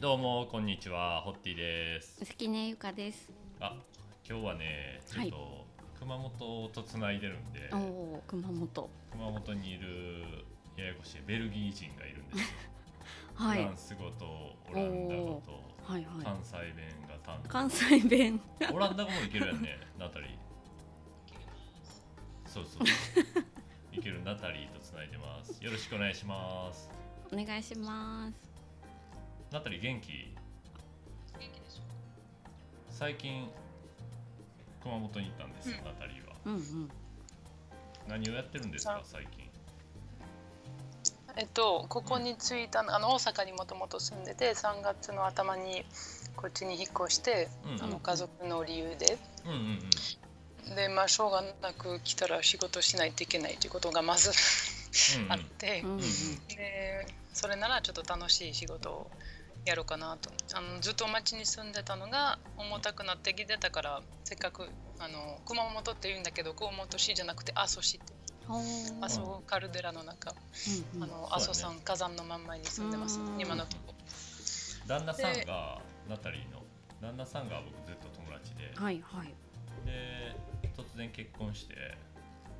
どうもこんにちはホッティです関根ゆかです。あ今日はねちょっと、熊本とつないでるんでおお、熊本。熊本にいるややこしいベルギー人がいるんですよ、はい。フランス語とオランダ語とはいはい。関西弁が担関西弁。当 オランダ語もいけるやんねナタリーそうそう いけるナタリーとつないでますよろしくお願いしますお願いします。ナタリー元気？最近熊本に行ったんですよ、うん。ナタリーは。うんうん。何をやってるんですかさ最近？えっと、ここに着いたのあの大阪にもともと住んでて3月の頭にこっちに引っ越して、うんうん。あの家族の理由で。うんうんうん。でまあしょうがなく来たら仕事しないといけないということがまず あって、うんうん。でそれならちょっと楽しい仕事をやろうかなと。あのずっと町に住んでたのが重たくなってきてたからせっかくあの熊本って言うんだけど熊本市じゃなくて阿蘇市って。阿蘇カルデラの中、うんうん。あの阿蘇山火山の真ん前に住んでます。うん。今のとこ。旦那さんがナタリーの。旦那さんが僕ずっと友達で。はいはい。で突然結婚して。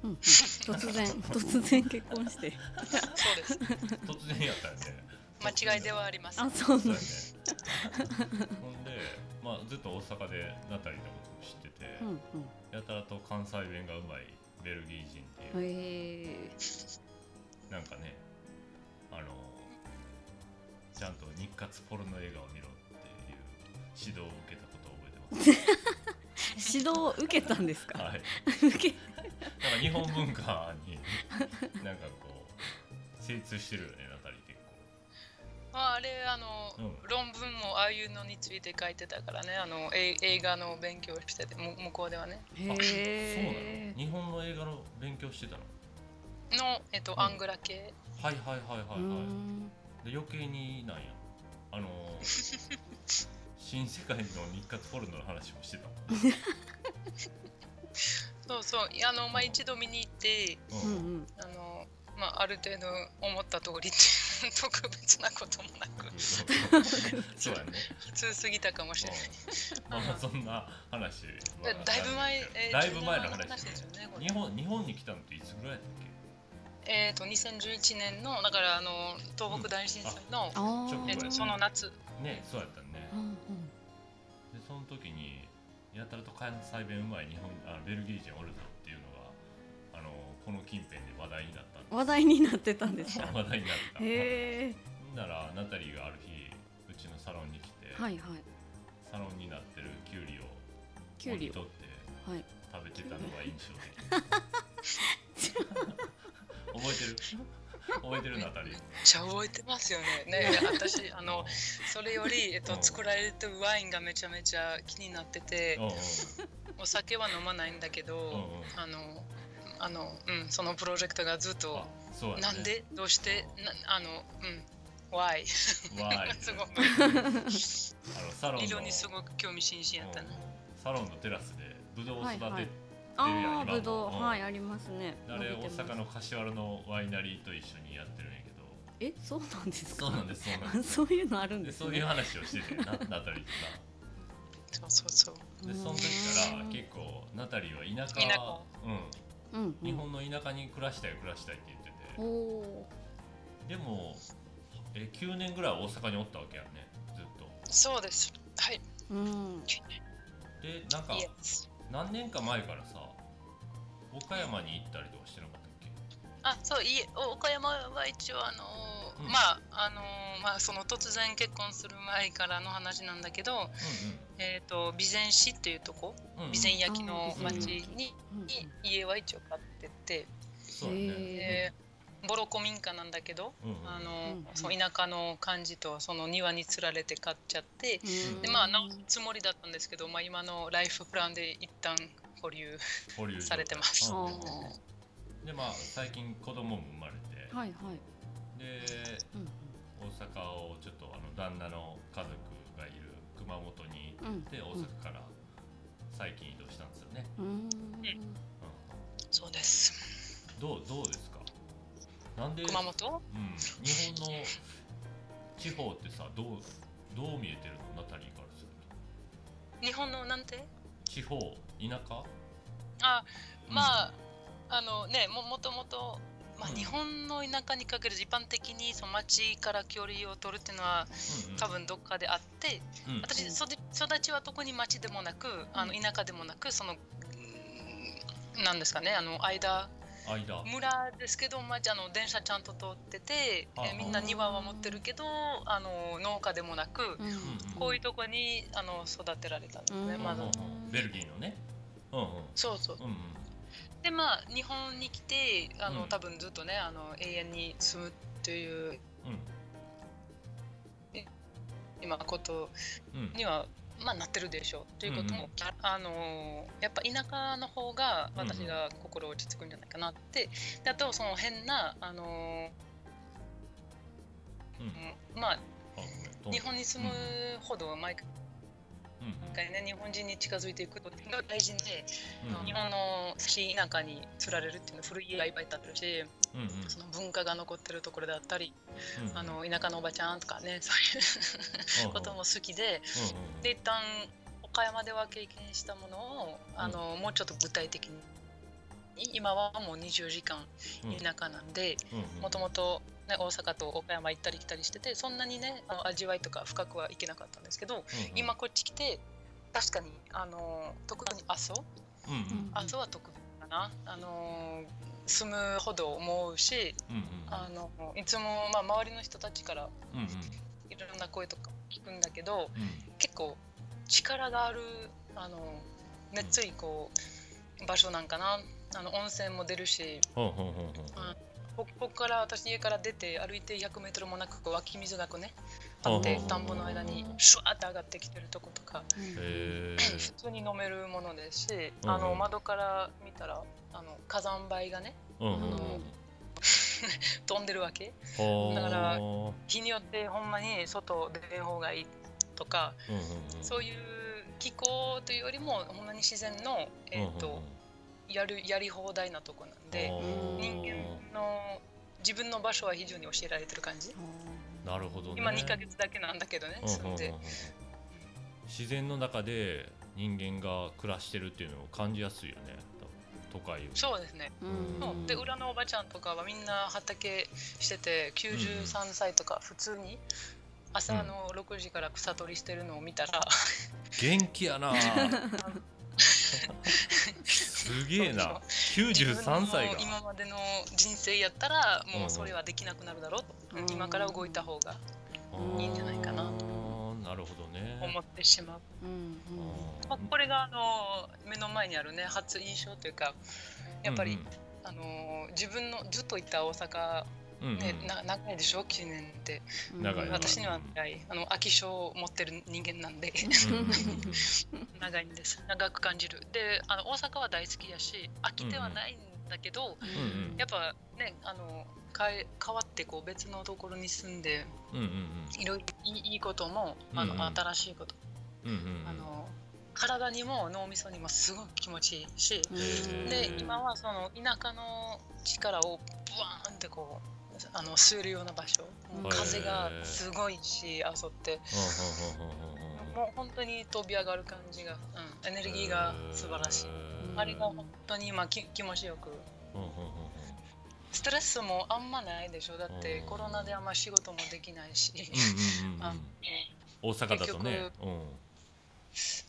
うんうん。突然突然結婚して。そうです。突然やったよね間違いではありませんあ、そうなんやね ほんで、まあ、ずっと大阪でナタリーのことを知ってて、うんやたらと関西弁がうまいベルギー人ってうん。いう、へえ。なんかねあのちゃんと日活ポルノ映画を見ろっていう指導を受けたことを覚えてます 指導を受けたんですか？はい受け。なんか日本文化になんかこう精通してるよねまあ、あれあの、うん。論文もああいうのについて書いてたからね。あのえ映画の勉強しててむ向こうではね。へ構そうなえの？日本の映画の勉強してたの？の、えっとうん。アングラ系。はいはいはいはういはい。ん。で余計になんや。あのー 新世界の日活ポルノの話もしてた そうそう。いやあの、まあ、一度見に行ってうんうん。あの、まあ、ある程度思った通りって特別なこともなく。そうやね、普通すぎたかもしれない、うん、まあまあそんな話、まあでだいぶ前、えーだいぶ前の10話年ですよね日本日本に来たのっていつぐらいだっえっ、と2011年のだからあの東北大震災の、あ直後えっとやその夏。けねそうやったね。うんうん。でその時にやたらと関西弁うまい日本あベルギー人おるぞっていうのがあのこの近辺で話題になったんです話題になってたんですか？話題になったへえ。ならナタリーがある日うちのサロンに来て、はいはい。サロンになってるキュウリをキュウリを。取ってはい。食べてたのが印象的 覚えてる？覚えてる？ナタリーめっちゃ覚えてますよね。ね私あのそれより、えっと、うん作られてるワインがめちゃめちゃ気になっててお酒は飲まないんだけど、あのあの、うん、そのプロジェクトがずっと、あそうやね。なんで？どうして？なあの、うん、why わーいすごくあのサロンの。色にすごく興味津々やったね。うん。サロンのテラスでブドウを育ててるやん、はいはい。今ああ、もぶどう、うん。はい、ありますね。あれ大伸びてます。阪の柏原のワイナリーと一緒にやってるんやけど。え、そうなんですか？そうなんですそうなんであ そういうのあるんです、ね。そういう話をしててなナタリーそうそうそう。とさでその時から結構ナタリーは田舎田舎。うんうん、うん、日本の田舎に暮らしたい暮らしたいって言ってて。でもえ9年ぐらい大阪におったわけやんね。ずっと。そうです。はい。ー、うん、でなんか何年か前からさ岡山に行ったりとかしてなかったっけ？あそういえお岡山は一応あのーうん。まああのーまあその突然結婚する前からの話なんだけど、うえっ、と備前市っていうとこんうん。うん備前焼のうん町に、うん、に家は一応買ってて、そうやね。ボロ古民家なんだけど、あのうんその田舎の感じとその庭につられて買っちゃって、うん。でまあ直すつもりだったんですけど、まあ、今のライフプランで一旦保留保留されてます。うんあでまあ最近子供も生まれて、ーはいはい、でうん。大阪をちょっとあの旦那の家族がいる熊本にで大阪から最近移動したんですよね、うん、うんそうです。どうどうですか？なんで、熊本？うん、日本の地方ってさどうどう見えてるの？ナタリーからする日本のなんて？と地方田舎？あうん。まあ、あのねももともと、まあ、うん。日本の田舎にかける一般的にその町から距離を取るっていうのはうんうん。多分どっかであってうん。私そで育ちは特に町でもなくあの田舎でもなくそのうんなんですかねあの間間。村ですけど、まあ、あの電車ちゃんと通っててあえみんな庭は持ってるけどあの農家でもなくうんうん。こういうとこにあの育てられたんですね、うん。まだ。うんうんうん。ベルギーのね。うんうん。そうそう。うんうんでまあ日本に来てあの、うん。多分ずっとねあの永遠に住むという今ことうん。うんには、まあ、なってるでしょう。ということも、あのやっぱ田舎の方が私が心落ち着くんじゃないかなって。であとその変なあの、うん。まあ日本に住むほど毎うん回ね日本人に近づいていくことが大事で、うん日本のし田舎に釣られるっていうのは古い家がいっぱい建ってるしうんうん。その文化が残ってるところだったりうんあの田舎のおばちゃんとかねそういう ことも好きでうんうんで一旦岡山では経験したものをあの、もうちょっと具体的に。今はもう24時間うん田舎なんでもともと大阪と岡山行ったり来たりしててそんなにねあの味わいとか深くはいけなかったんですけど、うんうん。今こっち来て確かにあの特に阿蘇？うんうん。阿蘇は特別かな。あの住むほど思うしうんうんあのいつも、まあ、周りの人たちからうんうん。いろんな声とか聞くんだけどうん。結構力があるあの熱いこう場所なんかな。あの温泉も出るしほうほうほうほうこここから私家から出て歩いて 100m もなく湧き水がこうねあって田んぼの間にシュワーって上がってきてるとことかへ 普通に飲めるものですしうんあの窓から見たらあの火山灰がねえうんうんうん。飛んでるわけ。だから日によってほんまに外出ん方がいいとかそういう気候というよりもほんまに自然の、えーとやるやり放題なとこなんでうん人間の自分の場所は非常に教えられてる感じ。なるほどね。今2ヶ月だけなんだけどねうんで。自然の中で人間が暮らしてるっていうのを感じやすいよね。都会より。そうですね。うん。そう。で裏のおばちゃんとかはみんな畑してて93歳とか普通に朝の6時から草取りしてるのを見たら、元気やな すげえな。93歳が自分の今までの人生やったらうんもうそれはできなくなるだろう。と、うん。今から動いた方がいいんじゃないかな。となるほどね。思ってしまう、うんまあ、これがあの目の前にあるね初印象というかやっぱり、あの自分のずっといた大阪、うんうん。ねな長いでしょ？9年って。うん長い。私には長い。あの飽き性を持ってる人間なんで。うん。うんうんうん長いんです。長く感じる。であの大阪は大好きやし飽きてはないんだけど、うんうん。やっぱねあの変え変わってこう別のところに住んでうんうんいろいろいいいいこともあの、うんうん。新しいこと、うんうんうん。あの体にも脳みそにもすごく気持ちいいし、うんで今はその田舎の力をブワーンってこうあの吸えるような場所。風がすごいしあそってもう本当に飛び上がる感じが、うん、エネルギーが素晴らしい、へあれが本当に今き気持ちよく。ストレスもあんまないでしょ。だってうん。コロナであんま仕事もできないし、大阪だとね。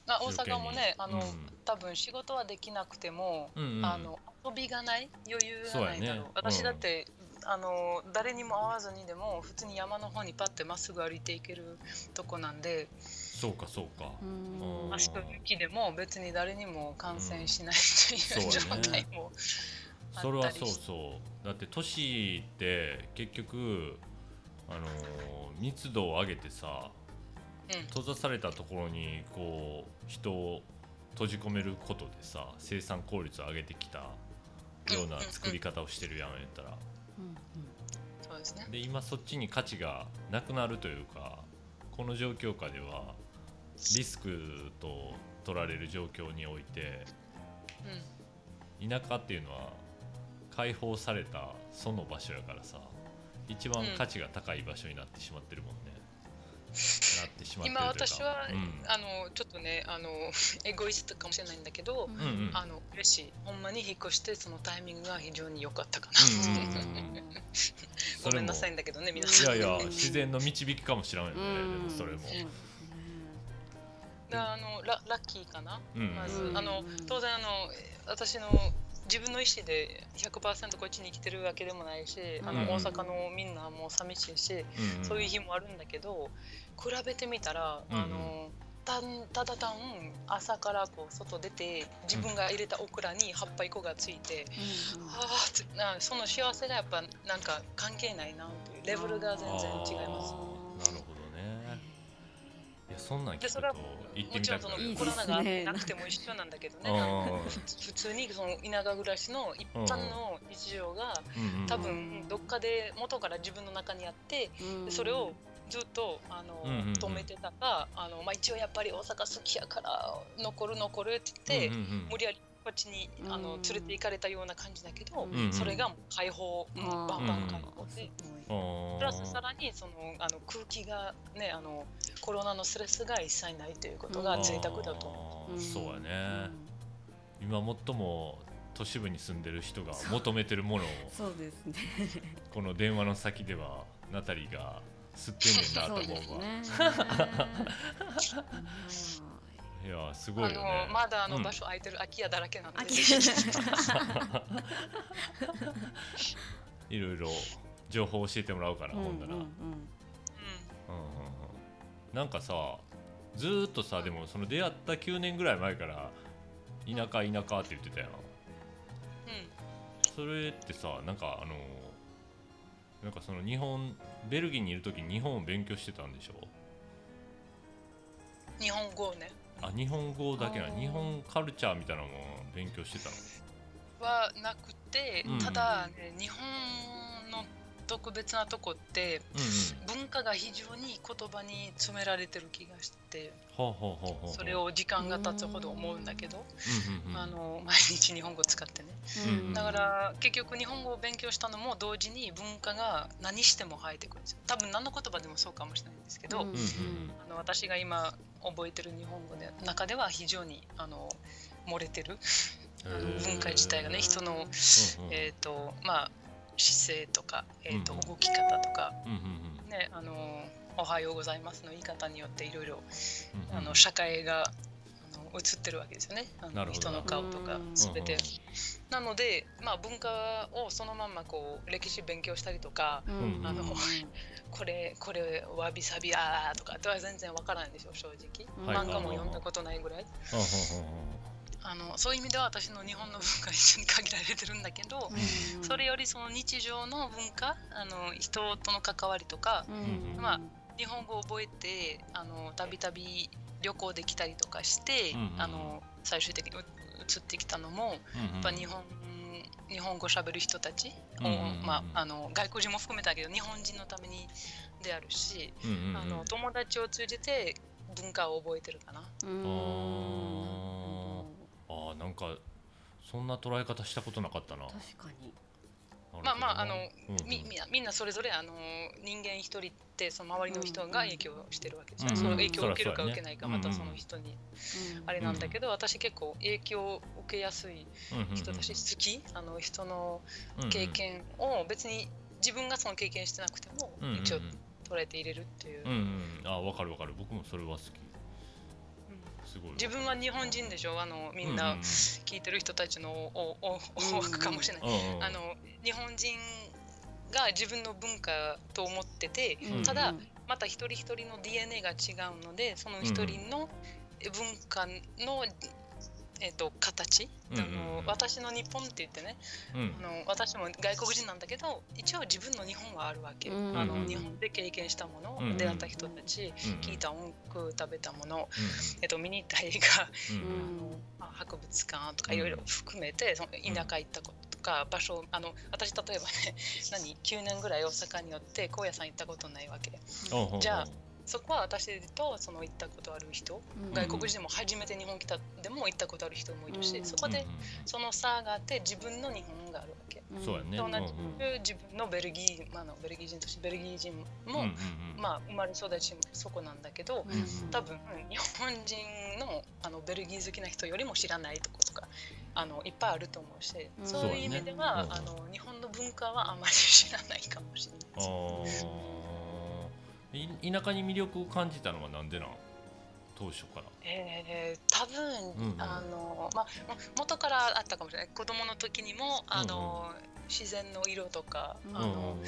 大阪もねあの、うん。多分仕事はできなくても、うんうん。あの遊びがない。余裕がないだろう。私だって、あの誰にも会わずにでも普通に山の方にパッてまっすぐ歩いていけるとこなんでそうかそうか。うん。足と雪でも別に誰にも感染しないという、うん状態もあそれはそうそう。だって都市って結局あのー密度を上げてさうん。閉ざされたところにこう人を閉じ込めることでさ生産効率を上げてきたような作り方をしてるやんやったら。うんそうですね。で今そっちに価値がなくなるというかこの状況下ではリスクと取られる状況においてうん。田舎っていうのは解放されたその場所やからさ一番価値が高い場所になってしまってるもんね、ってしまってるというか。今私は、うん。あのちょっとねあの エゴイストかもしれないんだけど、うん。あの嬉しい。ほんまに引っ越してそのタイミングが非常に良かったかな、ごめんなさいいんだけどね皆いさん。やいや自然の導きかもしれないよね、でもそれも。あのララッキーかな、うん。まず、うんあの当然あの私の自分の意思で100%こっちに来てるわけでもないし、あのうん。大阪のみんなも寂しいし、うんうん。そういう日もあるんだけど比べてみたら、あのたんただ単朝からこう外出て自分が入れたオクラに葉っぱ1個がついて、うんうん。あなその幸せがやっぱなんか関係ないなというレベルが全然違います。いやそんなん聞くとでそれは行ってもちろんそのコロナがなくても一緒なんだけどね。普通にその田舎暮らしの一般の日常がうんうん。多分どっかで元から自分の中にあってうん。でそれをずっとあのうんうんうん。止めてたかあの、まあ、一応やっぱり大阪好きやから残る残るって言って、うんうんうん。無理やりこっちにあのうん連れて行かれたような感じだけど、うんうん。それがもう解放、うん。バンバン解放で。あープラスさらにそのあの空気がねあのコロナのストレスが一切ないということが贅沢だと思う。そうやね、今最も都市部に住んでる人が求めてるものを そうですね。この電話の先ではナタリーが吸ってんねんなとそうです思 うわねいやすあごいよね。のまだあうん。の場所空いてる空き家だらけなんで、いろいろ情報教えてもらおうかな、うんほんな。ら、うんうん。うん。ううんなんかさずーっとさでもその出会った9年ぐらい前から田舎田舎って言ってたやん。んうん。それってさなんかあのなんかその日本ベルギーにいる時に日本を勉強してたんでしょ？日本語をねあ日本語だけな日本カルチャーみたいなのも勉強してたの？はなくて、うん。ただ、ね、日本の特別なとこってうん文化が非常に言葉に詰められてる気がしてそれを時間が経つほど思うんだけど、うんうんうん。あの毎日日本語使ってね。うん。だから結局日本語を勉強したのも同時に文化が何しても生えてくるんですよ。多分何の言葉でもそうかもしれないんですけど、うんうんうん。あの私が今覚えてる日本語の中では非常にあの漏れてる。文化自体がね人の、えーとまあ、姿勢とか、えーとうん動き方とか、ね、あのおはようございますの言い方によっていろいろ社会があの映ってるわけですよね。あの人の顔とかうん全て。うんなので、まあ、文化をそのまんまこう歴史勉強したりとかうん。あのこれこれわびさびあーとかっては全然わからないんですよ正直、はい。漫画も読んだことないぐらい。あのそういう意味では私の日本の文化は一緒に限られてるんだけど、うん。それよりその日常の文化あの人との関わりとかうん。まあ日本語を覚えてあのたびたび旅行できたりとかして、あの最終的にう移ってきたのもやっぱ日本日本語しゃべる人たち。を、うんうんうん。まあ、あの外国人も含めたけど日本人のためにであるし、うんうんうん。あの友達を通じて文化を覚えてるかな。うんあーなんかそんな捉え方したことなかったな。確かにまあまああの、うんうん。みみみんなそれぞれあの人間一人ってその周りの人が影響してるわけですよね、うんその影響を受けるか受けないか、うんまたその人にあれなんだけど、私結構影響を受けやすい人だし好き？あの人の経験を別に自分がその経験してなくてもうんうんうん。一応捉えて入れるっていう、うんうんあ分かる分かる。僕もそれは好き。うん。すごい自分は日本人でしょ？あのみんうなう聞いてる人たちのおおお多くかもしれない、うんうんあの日本人が自分の文化と思ってて、うん。ただまた一人一人の DNA が違うのでその一人の文化の、えっと形、うんうんあの私の日本って言ってねうん。あの私も外国人なんだけど一応自分の日本はあるわけ、うん。あうんの日本で経験したもの、うん出会った人たち、うん聞いた音楽食べたもの、うんえっと、見に行った映画あ博物館とかいろいろ含めてその田舎行ったこととか場所あの私例えばね 何？9年ぐらい大阪によって高野山行ったことないわけ。おうおうおうじゃあそこは私とその行ったことある人、うん。外国人でも初めて日本来たでも行ったことある人もいるし、うん。そこでうんその差があって自分の日本があるわけ。うん。そうやね。で同じうんく自分のベルギー、まあ、あのベルギー人としてベルギー人も、まあ、生まれ育ちもそこなんだけど、うん多分日本人のあのベルギー好きな人よりも知らないとことかあのいっぱいあると思うし、うん。そういう意味では、ね。あの日本の文化はあまり知らないかもしれあない。です。田舎に魅力を感じたのはなんでなん？当初から。えー、多分、うんうんあのまあも元からあったかもしれない。子供の時にもあの、自然の色とか、うんあのうんうん。うん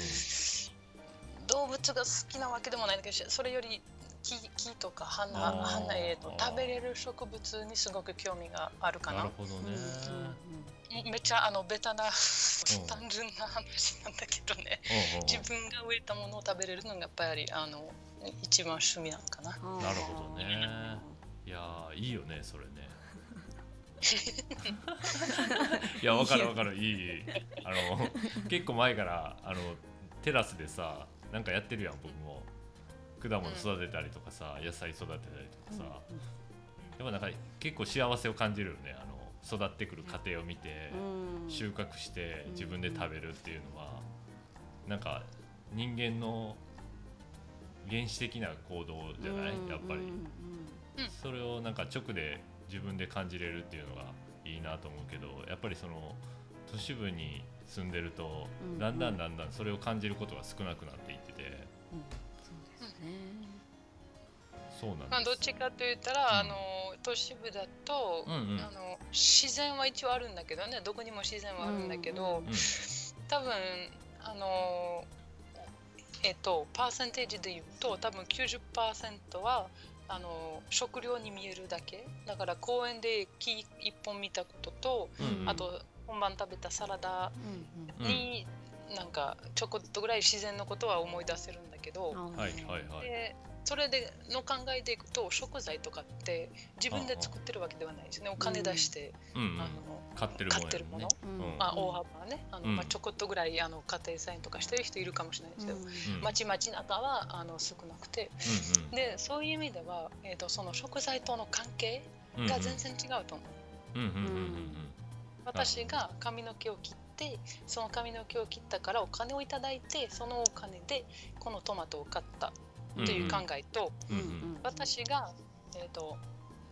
動物が好きなわけでもないんだけどそれより木木とか花花えー。と食べれる植物にすごく興味があるかな。なるほどね。めっちゃあのベタな単純な話なんだけどね。自分が植えたものを食べれるのがやっぱりあの一番趣味なのかな。うん。なるほどね。いやーいいよねそれね。いやわかるわかる。いいいい。あの結構前からあのテラスでさなんかやってるやん僕も果物育てたりとかさ、野菜育てたりとかさ、でもなんか結構幸せを感じるよねあの育ってくる過程を見て、うん。収穫してうん。自分で食べるっていうのは、なんか人間の原始的な行動じゃない、うん。やっぱり、うん。それをなんか直で自分で感じれるっていうのがいいなと思うけどやっぱりその都市部に住んでると、うん。だんだんだんだんそれを感じることが少なくなっていってて。うんそうですね。そうなんです、まあ、どっちかと言ったら、うん。あの都市部だと、うんうん。あの自然は一応あるんだけどねどこにも自然はあるんだけど、うんうん多分あのえっとパーセンテージで言うと多分90%はあの食料に見えるだけ。だから公園で木一本見たことと、うんうん。あと本番食べたサラダうんに、なんかちょこっとぐらい自然のことは思い出せるんだけど、うんはいはいはい。でそれでの考えでいくと食材とかって自分で作ってるわけではないですね。お金出して、うんうん。あの買ってるもんや買ってるもの、うん。まあ、大幅なね。あの、うん。まあ、ちょこっとぐらいあの家庭菜園とかしてる人いるかもしれないですけど、うん。町々中はあの少なくて。うんうん。でそういう意味では、えー、とその食材との関係が全然違うと思う。うんうんうんうんうん。私が髪の毛を切ってその髪の毛を切ったからお金をいただいてそのお金でこのトマトを買ったうんという考えと、うんうん。私が、えー、と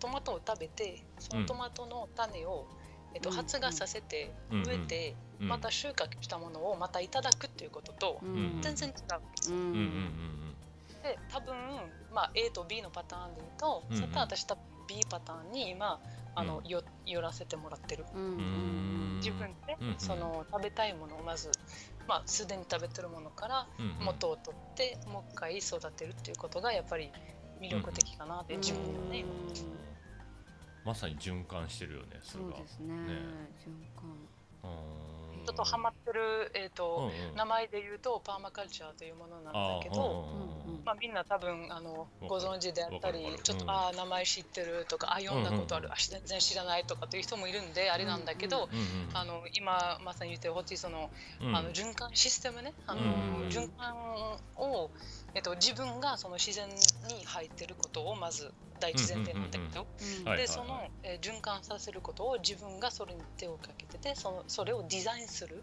トマトを食べてそのトマトの種を、えー、とうん。発芽させてうん植えて、うんまた収穫したものをまたいただくっていうこととうん。全然違う。うん。うんうんうんで多分、まあ、A と B のパターンで言うと、うんうん。絶対私多分 B パターンに今あの、うん。よ寄らせてもらってる。うん。自分で、その食べたいものをまず、まあ、すでに食べてるものから元を取って、もう一回育てるっていうことがやっぱり魅力的かなって自分でね、まさに循環してるよねそれが。そうですね。ね。循環。うん。ちょっとハマってる、えーとうんうん。名前で言うとパーマカルチャーというものなんだけど、うんうんうんまあ、みんな多分あのご存知であったりちょっと、うん。ああ名前知ってるとかあ読んだことある、あ全然知らないとかという人もいるんであれなんだけど、あの今まさに言ってるホッチーそのうん。あの循環システムね。あの、うん。循環を、えっと、自分がその自然に入ってることをまず第一前提なんだけど、でその、えー循環させることを自分がそれに手をかけててそのそれをデザインする。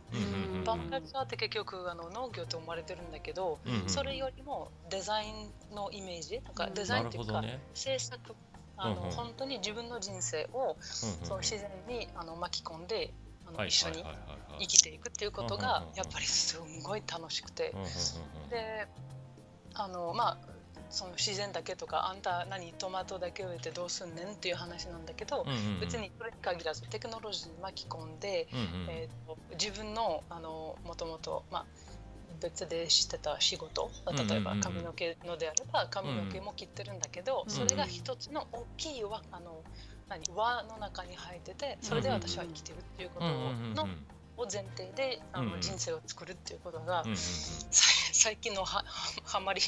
バンカルチャーって結局あの農業と思われてるんだけど、うんうんそれよりもデザインのイメージなんかうん。デザインっていうか、ね。制作あの、うんうん。本当に自分の人生をうんうんその自然にあの巻き込んであの、はい一緒に生きていくっていうことがやっぱりすんごい楽しくて。であのまあその自然だけとかあんた何トマトだけ植えてどうすんねんっていう話なんだけど、うんうんうん。別にそれに限らずテクノロジーに巻き込んで、うんうん。えー、と自分のあのもともと、まあ、別でしてた仕事例えばうんうんうんうん。髪の毛のであれば髪の毛も切ってるんだけど、うんそれが一つの大きい輪あの何輪の中に入っててそれで私は生きてるっていうことうんうんうんうんのを前提であの人生を作るっていうことが、うんうんうん。さ最近のははまり。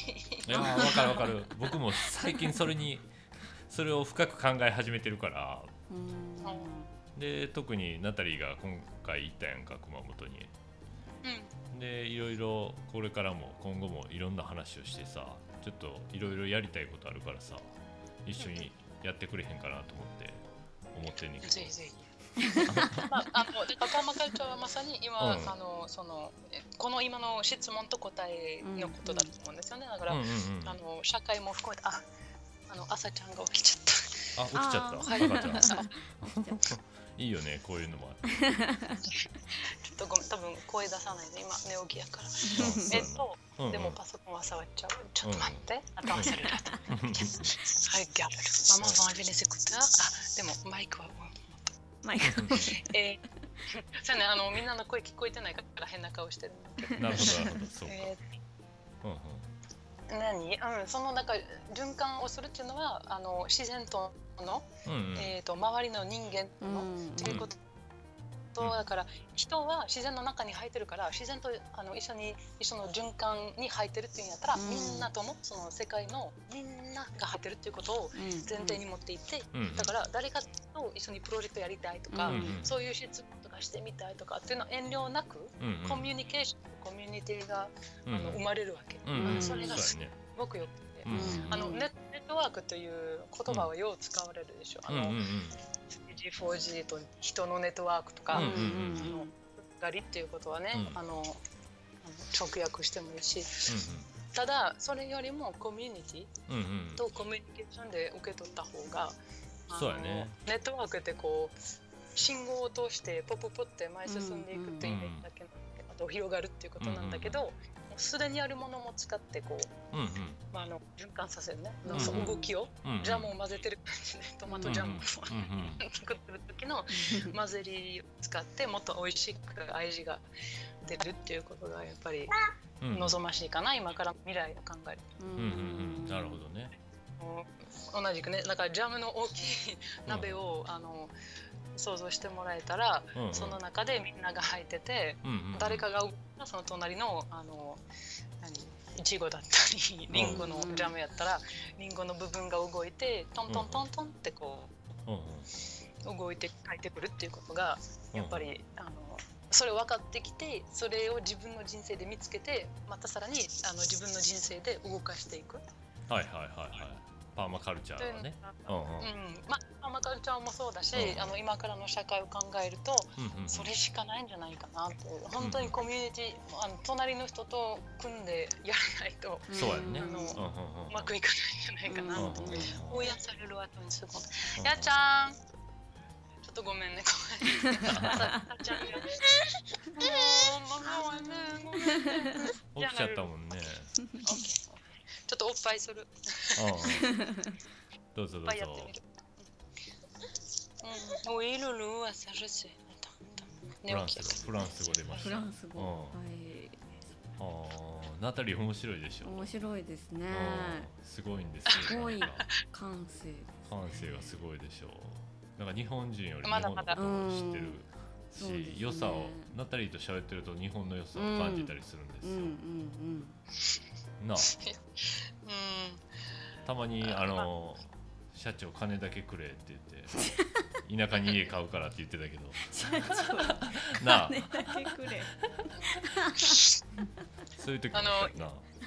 わかるわかる。僕も最近それにそれを深く考え始めてるから。うん。で特にナタリーが今回行ったやんか熊本に。うん。でいろいろこれからも今後もいろんな話をしてさちょっといろいろやりたいことあるからさ一緒にやってくれへんかなと思って思ってんねんけど。ぜひぜひ。まあ、あのでパーマカルチャーはまさに今、うんあのそのえこの今の質問と答えのことだと思うんですよね。だから、うんうんうんあの社会も含めて、あ、あの朝ちゃんが起きちゃった。あ起きちゃったあー赤ちゃん起きちゃっいいよねこういうのもあってちょっとごめん、多分声出さないで今寝起きやから。えっと、うんうんでもパソコンは触っちゃう。ちょっと待って、頭される。はい、ギャブル。ママはベネセクター。あ、でもマイクは。マイクえー、そうね、あのみんなの声聞こえてないから変な顔してるんだけど。なるほどなるほどそうか、えうんうん。ー何、うん、そのなんか循環をするっていうのはあの自然との、うんうん。えー、と周りの人間との、うんということと、だから人は自然の中に入ってるから自然とあの一緒に一緒の循環に入ってるっていうんやったら、うん。みんなともその世界のみんなが入ってるっていうことを前提に持っていて、うん。うんだから誰かと一緒にプロジェクトやりたいとか、そういう質問とかしてみたいとかっていうのは遠慮なく、コミュニケーションコミュニティが、うん。あの生まれるわけ、それがすごくよくて、うん。あのネネットワークという言葉はよう使われるでしょ、あの 3G4G と人のネットワークとか、うんがりっていうことはね、うん。あの直訳してもいいし。ただそれよりもコミュニティうんうん。うんとコミュニケーションで受け取った方がそうやね。ネットワークってこう信号を通してポッポポって前進んでいくっていうイメージだけなんだけど、あと広がるっていうことなんだけど、もうすでにあるものも使ってこう、うんうん。まあ、あの循環させるね、うんその動きを、うんうん。ジャムを混ぜてる感じでトマトジャムを、うんうん作ってる時の混ぜりを使ってもっと美味しく味が出るっていうことがやっぱりうん。うん望ましいかな、今から未来を考えるううんうんうん。なるほどね。と同じくねだからジャムの大きい鍋を、あの想像してもらえたら、うんうん。その中でみんなが入ってて、うんうんうん。誰かがその隣のあの何？いちごだったりリンゴのジャムやったら、リンゴの部分が動いてトントントントンってこうんうん。う動いて帰ってくるっていうことがやっぱり、あのそれ分かってきてそれを自分の人生で見つけてまたさらにあの自分の人生で動かしていく。はいはいはいはいパーマカルチャーはね。が、うんうんうん。まあパーマカルチャーもそうだし、うんあの今からの社会を考えるとうんうんうん。それしかないんじゃないかなって本当にコミュニティあの隣の人と組んでやらないとそうやね。あのうんうんうん。うまくいかないんじゃないかなと。うんうんうん。応援される後にすごいうんやっちゃん。ちょっとごめんねごめん。ちゃんがもうママはねごめんね。起きちゃったもんねちょっとおっぱいする。うん どうぞどうおっぱいやってぞみる。うん。おいるるはさるせフ寝ランス語フランス語出ましフたランス語、うん。はい。あーナタリー面白いでしょ。面白いですね。うん。すごいんですよ。すごい。感性感性がすごいでしょなんか日本人より日本のことを知ってるし、うん。そうですね。良さをナタリーと喋ってると日本の良さを感じたりするんですうんうんよ、うんな。あうん。たまにあの社長金だけくれって言って 田舎に家買うからって言ってたけど。なあ。金だけくれ。そういう時もあの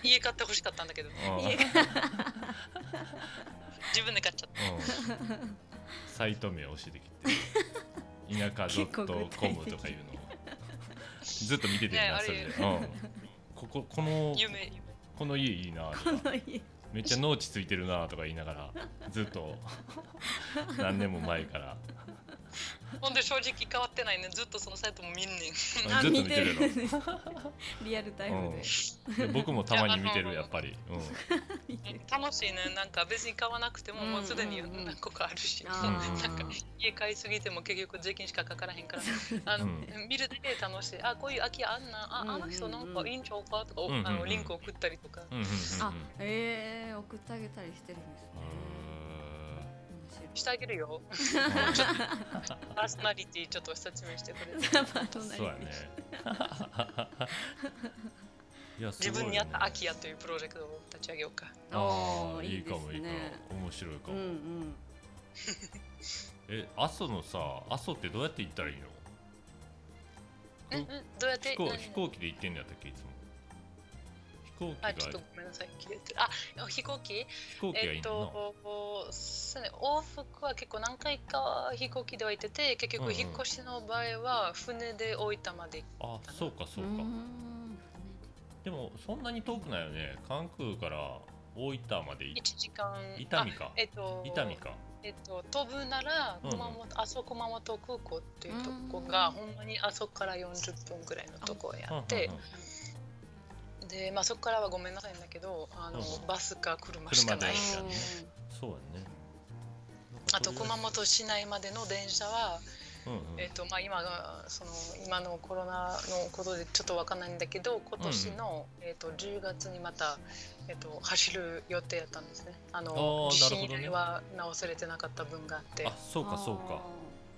家買ってほしかったんだけど。自分で買っちゃった。うん。サイト名教えてきて田舎結構具 .com 体的とかいうのを。ずっと見ててねそれで、うん、こここの夢夢この家いいなとか。めっちゃ農地ついてるなとか言いながらずっと。何年も前からほんで正直変わってないねずっとそのサイトも見んねん。ずっと見てるの。リアルタイムで。で僕も たまに見てるやっぱり、うん、楽しいねなんか別に買わなくてもうん。もうすでにうんうん何個かあるし、あなんーか家買いすぎても結局税金しかかからへんから。あの、うん。見るだけで楽しい。あこういう空き家あんな。あ,、うんうんうん。あの人なんかいいんちゃうかとか、うんうんうん。あのリンク送ったりとか。うんうんうんうん。あえー、送ってあげたりしてるんですねしてあげるよ。パーソナリティちょっと説明してくれてそうや ね。自分に合った空き家というプロジェクトを立ち上げようか。ああいいかもいいかも。面白いかも、うんうん。え阿蘇のさ阿蘇ってどうやって行ったらいいの？どうやって？飛行何飛行機で行ってんのやったっけいつも。飛行機があちょっとごめんなさい。切れてる。あ飛行機？飛行機がいいえっのとそうね往復は結構何回か飛行機では行ってて結局引っ越しの場合は船で大分までな。あそうかそうか、ん。でもそんなに遠くないよね。関空から大分までい1時間。伊丹か。あえっと伊丹か。えっと飛ぶなら熊本、あそこ熊本空港っていうとこが、うん。ほんまにあそこから40分ぐらいのとこやうんうんってうん、でまあそこからはごめんなさいんだけどあの、うん。うんバスか車しかない。車でうん。そうやね。あと熊本市内までの電車はうんうん。えーとまあ、今がその今のコロナのことでちょっとわかんないんだけど今年の、えー、と10月にまた、えー、と走る予定やったんですね。ああのー地震以来は直されてなかった分があって。あそうかそうか。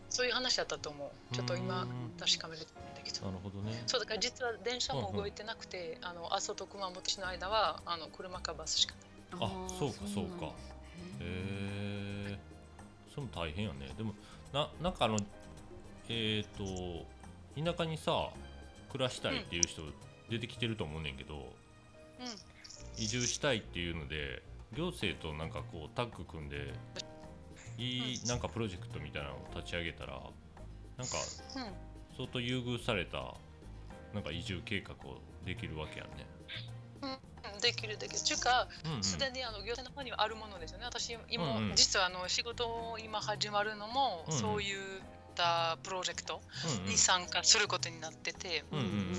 そういう話だったと思う。ちょっと今うん。確かめれてないんだけど。なるほどね。そうだから実は電車も動いてなくて、あの阿蘇と熊本市の間はあの車かバスしかない。あそうかそうか。へえそれも大変やね。でもななんかあのえっ、と田舎にさ暮らしたいっていう人出てきてると思うねんけど、うん。移住したいっていうので行政となんかこうタッグ組んでいいなんかプロジェクトみたいなのを立ち上げたらなんかうん相当優遇されたなんか移住計画をできるわけやんね。うんできるできる。ちゅうか、うんうん。すでにあの行政の方にはあるものですよね。私今、うんうん。実はあの仕事を今始まるのも、うんうん。そういったプロジェクトうんうん。に参加することになってて、うんうんうん。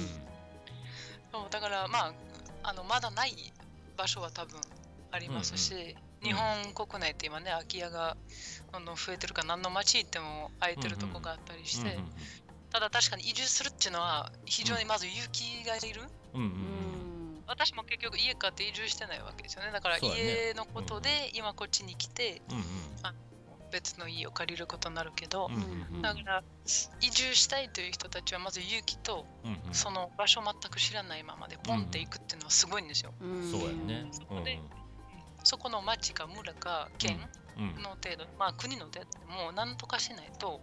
そうだからまああのまだない場所は多分ありますし、うん日本国内って今ね空き家がどんどん増えてるから何の町行っても空いてるとこがあったりして、うんただ確かに移住するっていうのは非常にまず勇気がいる。うんうんうん。私も結局家買って移住してないわけですよね。だから家のことで今こっちに来てうん別の家を借りることになるけどうんうんうん。だから移住したいという人たちはまず勇気とうんうん。その場所全く知らないままでポンって行くっていうのはすごいんですよ。そうやね。そこでそこの町か村か県うん。うん。うんの程度まあ国の程度でもう何とかしないと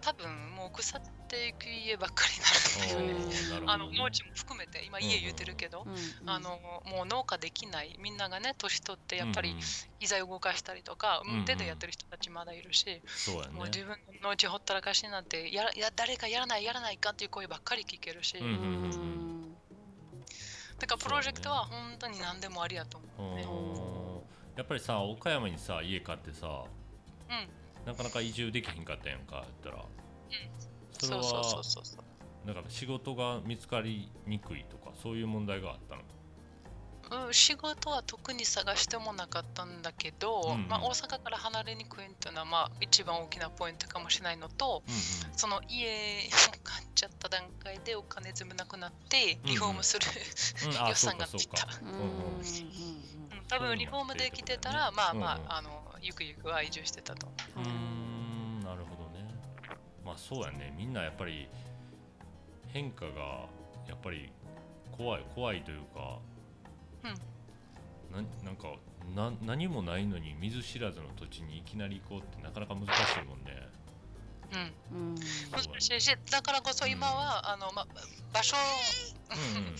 多分もう腐っていく家ばっかりになるんだよね。あの農地も含めて今家言うてるけどあのもう農家できない。みんながね年取ってやっぱりうんうん。機材を動かしたりとか、うんうん。手でやってる人たちまだいるし、そうやね。もう自分の農地ほったらかしになってやらや誰かやらないやらないかっていう声ばっかり聞けるし、うんうんうん。だからプロジェクトは本当に何でもありやと思うね。おー。やっぱりさ岡山にさ家買ってさうん、なかなか移住できへんかったやんかやったら。それそうそうそはうそう。そう。だから仕事が見つかりにくいとかそういう問題があったの？うん、仕事は特に探してもなかったんだけど、うんうん。まあ、大阪から離れにくいっていうのは、まあ、一番大きなポイントかもしれないのとうんその家を 買っちゃった段階でお金全部なくなってリフォームする、うんうんあ予算がついた。かうんうん。うん。多分リフォームできてたらまあまあ,、うんうん。あのゆくゆくは移住してたと。思うーんなるほどね。まあそうやね。みんなやっぱり変化がやっぱり怖い怖いというか、ななんかな何もないのに見ず知らずの土地にいきなり行こうってなかなか難しいもんね。う、うん、うん。難しいしだからこそ今は、あのまあ、場所うんうん。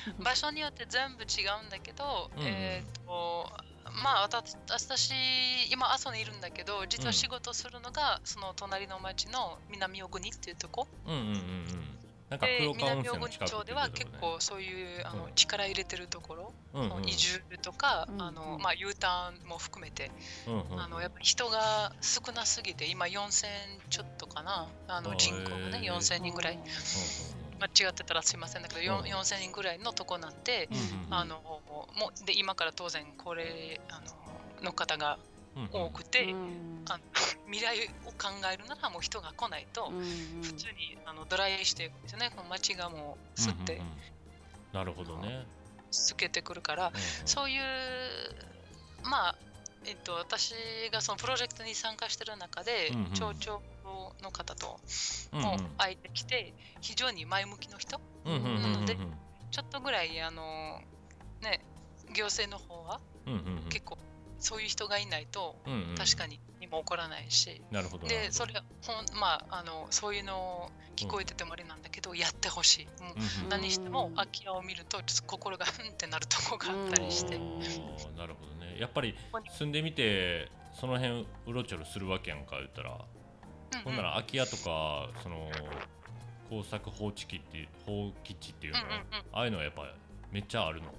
場所によって全部違うんだけど、うんうん。えっ、とまあ私私今阿蘇にいるんだけど実は仕事するのが、その隣の町の南小国っていうとこ。うんうんうんうん。なんかで黒川温南小国泉の近く町では結構そういうあの、うん。力入れてるところ、うんうん。移住とか、うんあのうんまあ、U ターンも含めて、うんうん。あのやっぱ人が少なすぎて今4000ちょっとかな。あのあ人口がねへー4000人ぐらい間違ってたらすいませんだけど、うん。4000人ぐらいのとこなんで、あのもうで今から当然高齢あのの方が多くて、うん。あの未来を考えるならもう人が来ないと、うん普通にあのドライしていくんですよね。この街がもう吸ってうんうんうん。なるほどね、透けてくるから、うんうん。そういうまあえっと、私がそのプロジェクトに参加してる中で、うんうんの方とも会えてきて、非常に前向きの人なのでちょっとぐらいあのね行政の方は結構そういう人がいないと確かに何も起こらないし、なるほどでそれほんまああのそういうの聞こえててもあれなんだけど、やってほしい。もううんうん。何しても空き家を見るとちょっと心がふんってなるとこがあったりして、なるほどね。やっぱり住んでみてその辺うろちょろするわけやんか言ったら、うんほんなら空き家とかその工作放置機っていう放棄地っていうの、うんうんうん。ああいうのはやっぱめっちゃあるの？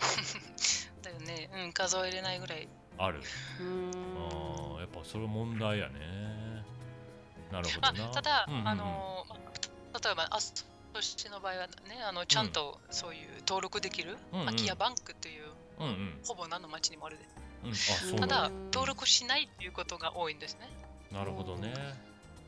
だよね、うん、数えれないぐらい。ある。うん。あーやっぱそれ問題やね。なるほまどな。あ、ただ、うんうんうん。あのまあ例えばアストシの場合はねあのちゃんとそういう登録できる、うんうん。空き家バンクっていううんうん。ほぼ何の町にもあるで。うん。あそうただ登録しないっていうことが多いんですねなるほどね。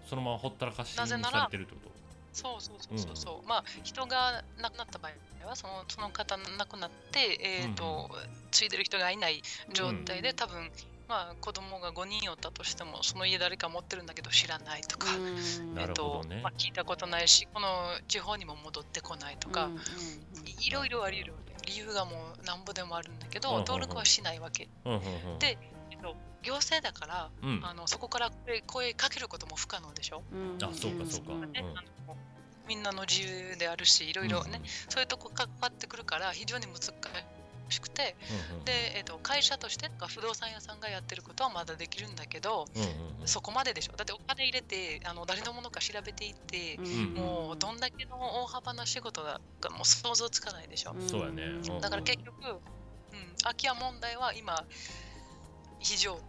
そのままほったらかしになぜならされてるってこと？そうそうそうそうそう、まあ人が亡くなった場合はそのその方亡くなってえっ、と、継いでる人がいない状態で、多分まあ子供が5人おったとしてもその家誰か持ってるんだけど知らないとか、なえっるほどね。とまあ、聞いたことないしこの地方にも戻ってこないとか、いいろいろあり得る理由がもうなんぼでもあるんだけど、うんうんうん。登録はしないわけ。うんうんうん。でえっと行政だから、うん。あのそこから声声かけることも不可能でしょ、あそうかそうか。ん。うん。ねあのみんなの自由であるしいろいろね、そういうとこ関わってくるから非常に難しくてうんうんで、えっと会社としてとか不動産屋さんがやってることはまだできるんだけど、うんうんうん。そこまででしょ？だってお金入れてあの誰のものか調べていって、んもうどんだけの大幅な仕事だかもう想像つかないでしょ、そうやね。うん。だから結局、うん、空き家問題は今非常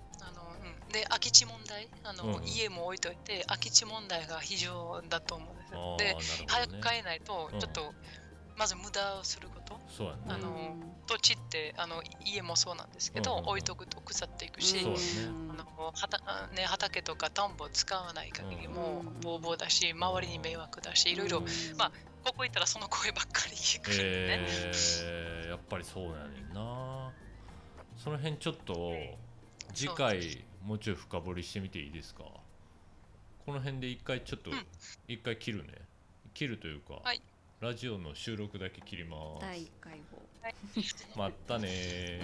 で空き地問題あの、うんうん。家も置いといて空き地問題が非常だと思うんですでね。早く変えないとうん。ちょっと、まず無駄をすること。そうやね。あの土地ってあの家もそうなんですけど、うんうんうん。置いとくと腐っていくし、あのはたあね、畑とか田んぼを使わない限りもうんボーボーだし周りに迷惑だしいろいろまあここ行ったらその声ばっかり聞くんでね、えー、やっぱりそうやねんな。その辺ちょっと次回もうちょい深掘りしてみていいですか？この辺で一回ちょっと一、回切るね。切るというか、はい。ラジオの収録だけ切ります。第1回を。まったね